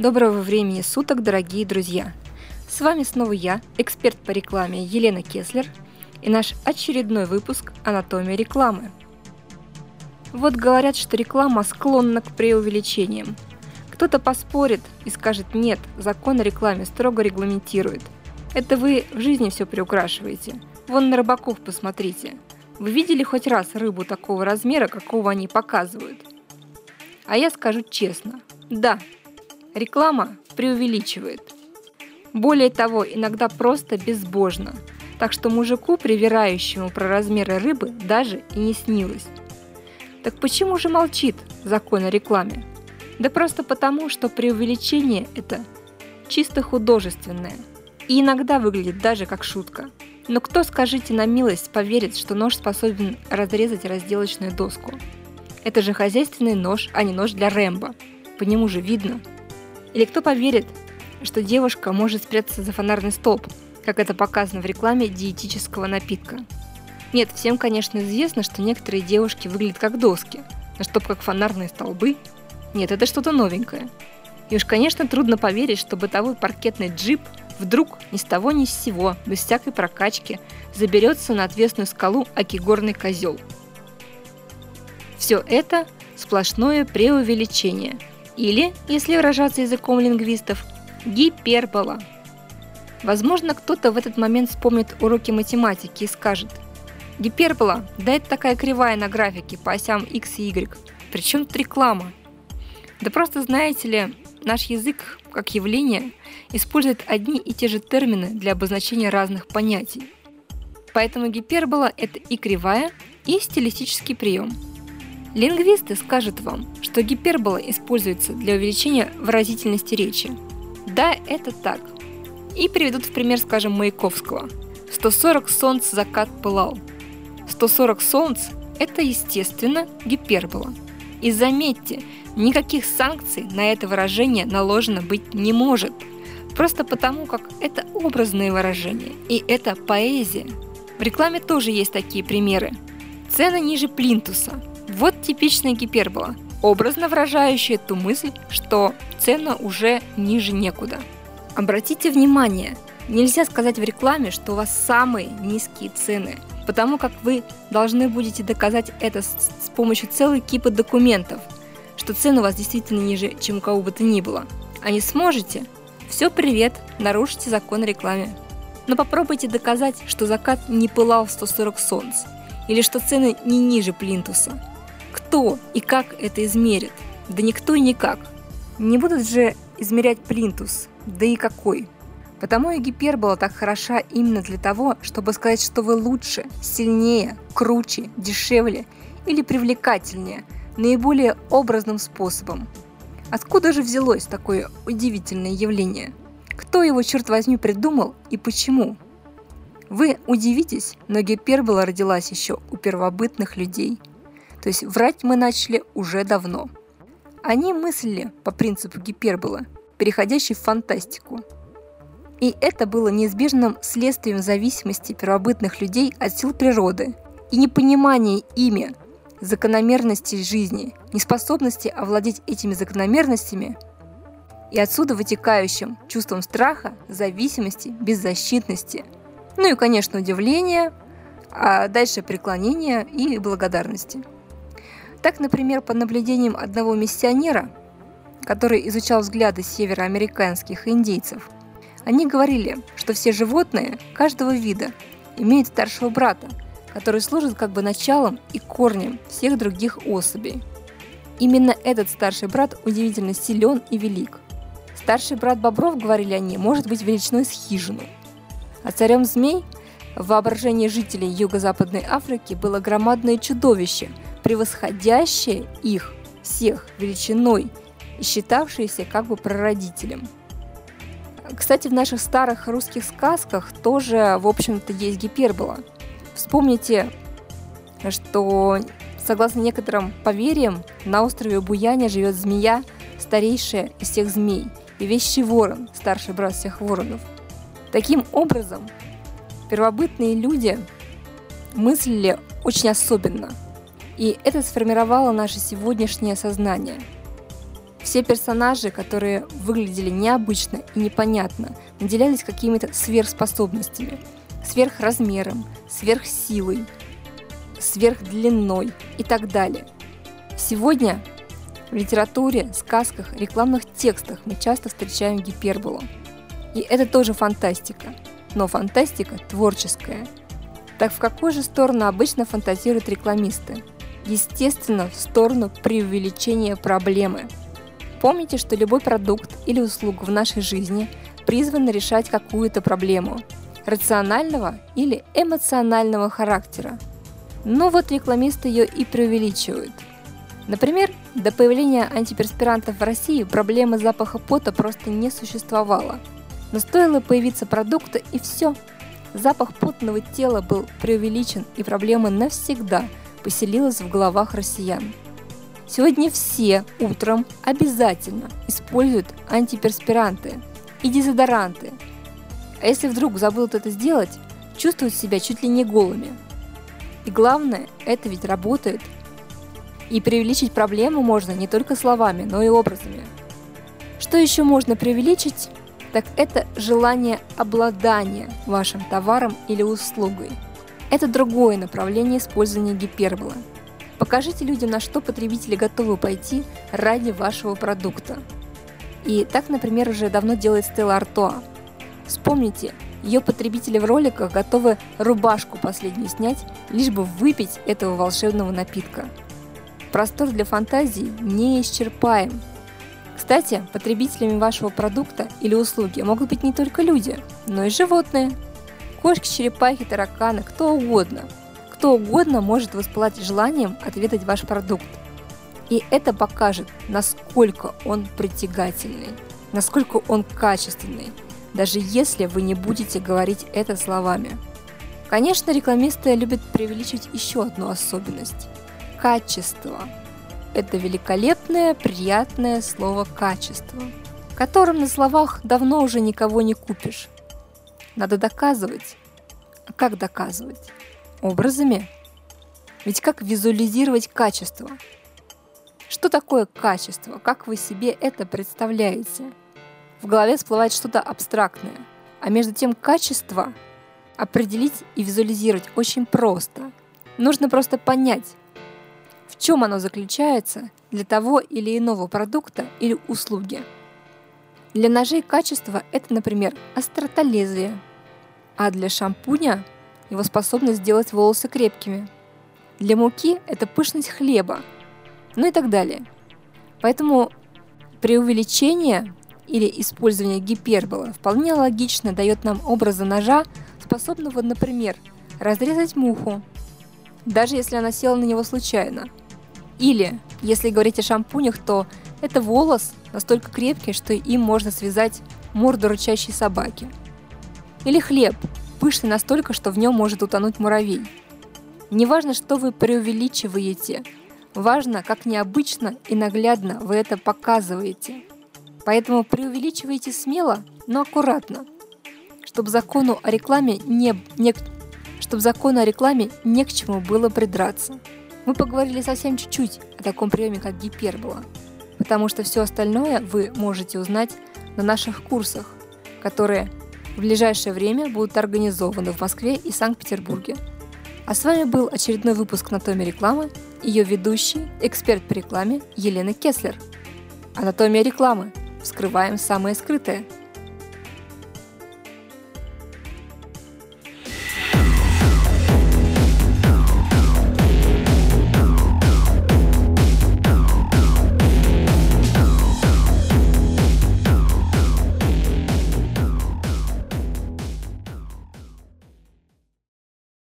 Доброго времени суток, дорогие друзья! С вами снова я, эксперт по рекламе Елена Кеслер, и наш очередной выпуск «Анатомия рекламы». Вот говорят, что реклама склонна к преувеличениям. Кто-то поспорит и скажет «нет, закон о рекламе строго регламентирует». Это вы в жизни все приукрашиваете. Вон на рыбаков посмотрите. Вы видели хоть раз рыбу такого размера, какого они показывают? А я скажу честно, да, Реклама преувеличивает. Более того, иногда просто безбожно. Так что мужику, привирающему про размеры рыбы, даже и не снилось. Так почему же молчит закон о рекламе? Да просто потому, что преувеличение это чисто художественное. И иногда выглядит даже как шутка. Но кто, скажите на милость, поверит, что нож способен разрезать разделочную доску? Это же хозяйственный нож, а не нож для Рэмбо. По нему же видно, или кто поверит, что девушка может спрятаться за фонарный столб, как это показано в рекламе диетического напитка. Нет, всем, конечно, известно, что некоторые девушки выглядят как доски, но чтоб как фонарные столбы? Нет, это что-то новенькое. И уж, конечно, трудно поверить, что бытовой паркетный джип вдруг ни с того ни с сего, без всякой прокачки, заберется на отвесную скалу Акигорный козел. Все это сплошное преувеличение – или, если выражаться языком лингвистов, гипербола. Возможно, кто-то в этот момент вспомнит уроки математики и скажет «Гипербола, да это такая кривая на графике по осям x и y, причем тут реклама». Да просто знаете ли, наш язык, как явление, использует одни и те же термины для обозначения разных понятий. Поэтому гипербола – это и кривая, и стилистический прием – Лингвисты скажут вам, что гипербола используется для увеличения выразительности речи. Да, это так. И приведут в пример, скажем, Маяковского. 140 солнц закат пылал. 140 солнц – это, естественно, гипербола. И заметьте, никаких санкций на это выражение наложено быть не может. Просто потому, как это образное выражение, и это поэзия. В рекламе тоже есть такие примеры. Цены ниже плинтуса – вот типичная гипербола, образно выражающая ту мысль, что цена уже ниже некуда. Обратите внимание, нельзя сказать в рекламе, что у вас самые низкие цены, потому как вы должны будете доказать это с, помощью целой кипы документов, что цены у вас действительно ниже, чем у кого бы то ни было. А не сможете? Все, привет, нарушите закон о рекламе. Но попробуйте доказать, что закат не пылал в 140 солнц, или что цены не ниже плинтуса – кто и как это измерит? Да никто и никак. Не будут же измерять плинтус, да и какой. Потому и гипербола так хороша именно для того, чтобы сказать, что вы лучше, сильнее, круче, дешевле или привлекательнее, наиболее образным способом. Откуда же взялось такое удивительное явление? Кто его, черт возьми, придумал и почему? Вы удивитесь, но гипербола родилась еще у первобытных людей – то есть врать мы начали уже давно. Они мыслили по принципу гипербола, переходящей в фантастику. И это было неизбежным следствием зависимости первобытных людей от сил природы и непонимания ими закономерностей жизни, неспособности овладеть этими закономерностями и отсюда вытекающим чувством страха, зависимости, беззащитности. Ну и, конечно, удивления, а дальше преклонения и благодарности. Так, например, по наблюдениям одного миссионера, который изучал взгляды североамериканских индейцев, они говорили, что все животные каждого вида имеют старшего брата, который служит как бы началом и корнем всех других особей. Именно этот старший брат удивительно силен и велик. Старший брат бобров, говорили они, может быть величиной с хижину. А царем змей в воображении жителей Юго-Западной Африки было громадное чудовище – превосходящее их всех величиной и считавшееся как бы прародителем. Кстати, в наших старых русских сказках тоже, в общем-то, есть гипербола. Вспомните, что, согласно некоторым поверьям, на острове Буяне живет змея, старейшая из всех змей, и вещий ворон, старший брат всех воронов. Таким образом, первобытные люди мыслили очень особенно – и это сформировало наше сегодняшнее сознание. Все персонажи, которые выглядели необычно и непонятно, наделялись какими-то сверхспособностями, сверхразмером, сверхсилой, сверхдлиной и так далее. Сегодня в литературе, сказках, рекламных текстах мы часто встречаем гиперболу. И это тоже фантастика. Но фантастика творческая. Так в какую же сторону обычно фантазируют рекламисты? Естественно, в сторону преувеличения проблемы. Помните, что любой продукт или услуга в нашей жизни призван решать какую-то проблему – рационального или эмоционального характера. Но вот рекламисты ее и преувеличивают. Например, до появления антиперспирантов в России проблемы запаха пота просто не существовало. Но стоило появиться продукта и все. Запах потного тела был преувеличен и проблема навсегда – поселилась в головах россиян. Сегодня все утром обязательно используют антиперспиранты и дезодоранты. А если вдруг забудут это сделать, чувствуют себя чуть ли не голыми. И главное, это ведь работает. И преувеличить проблему можно не только словами, но и образами. Что еще можно преувеличить? Так это желание обладания вашим товаром или услугой – это другое направление использования гиперболы. Покажите людям, на что потребители готовы пойти ради вашего продукта. И так, например, уже давно делает Стелла Артуа. Вспомните, ее потребители в роликах готовы рубашку последнюю снять, лишь бы выпить этого волшебного напитка. Простор для фантазии не исчерпаем. Кстати, потребителями вашего продукта или услуги могут быть не только люди, но и животные – Кошки, черепахи, тараканы, кто угодно. Кто угодно может воспылать желанием отведать ваш продукт. И это покажет, насколько он притягательный, насколько он качественный, даже если вы не будете говорить это словами. Конечно, рекламисты любят преувеличить еще одну особенность – качество. Это великолепное, приятное слово «качество», которым на словах давно уже никого не купишь. Надо доказывать. А как доказывать? Образами? Ведь как визуализировать качество? Что такое качество? Как вы себе это представляете? В голове всплывает что-то абстрактное. А между тем качество определить и визуализировать очень просто. Нужно просто понять, в чем оно заключается для того или иного продукта или услуги – для ножей качество – это, например, острота лезвия, а для шампуня – его способность сделать волосы крепкими. Для муки – это пышность хлеба, ну и так далее. Поэтому преувеличение или использование гипербола вполне логично дает нам образы ножа, способного, например, разрезать муху, даже если она села на него случайно. Или, если говорить о шампунях, то это волос настолько крепкий, что им можно связать морду рычащей собаки. Или хлеб, пышный настолько, что в нем может утонуть муравей. Неважно, что вы преувеличиваете, важно, как необычно и наглядно вы это показываете. Поэтому преувеличивайте смело, но аккуратно, чтобы закону о рекламе не, не, чтобы закону о рекламе не к чему было придраться. Мы поговорили совсем чуть-чуть о таком приеме, как гипербола – потому что все остальное вы можете узнать на наших курсах, которые в ближайшее время будут организованы в Москве и Санкт-Петербурге. А с вами был очередной выпуск «Анатомия рекламы», ее ведущий, эксперт по рекламе Елена Кеслер. «Анатомия рекламы. Вскрываем самое скрытое».